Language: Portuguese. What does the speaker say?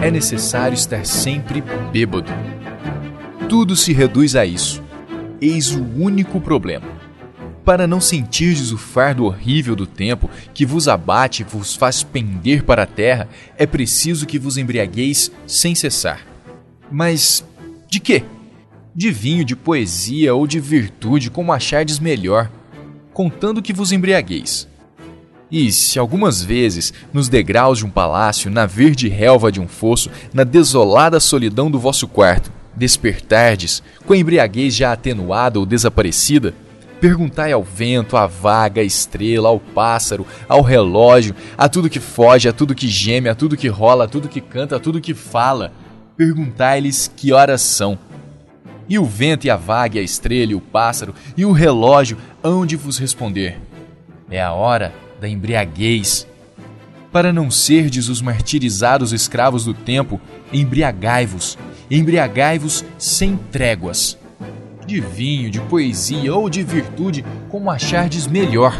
é necessário estar sempre bêbado. Tudo se reduz a isso. Eis o único problema. Para não sentirdes o fardo horrível do tempo que vos abate e vos faz pender para a terra, é preciso que vos embriagueis sem cessar. Mas de quê? De vinho, de poesia ou de virtude, como achardes melhor, contando que vos embriagueis. E se algumas vezes, nos degraus de um palácio, na verde relva de um fosso, na desolada solidão do vosso quarto, despertardes, com a embriaguez já atenuada ou desaparecida, perguntai ao vento, à vaga, à estrela, ao pássaro, ao relógio, a tudo que foge, a tudo que geme, a tudo que rola, a tudo que canta, a tudo que fala. Perguntai-lhes que horas são. E o vento e a vaga, e a estrela e o pássaro e o relógio hão de vos responder: É a hora da embriaguez. Para não serdes os martirizados escravos do tempo, embriagai-vos, embriagai-vos sem tréguas. De vinho, de poesia ou de virtude, como achardes melhor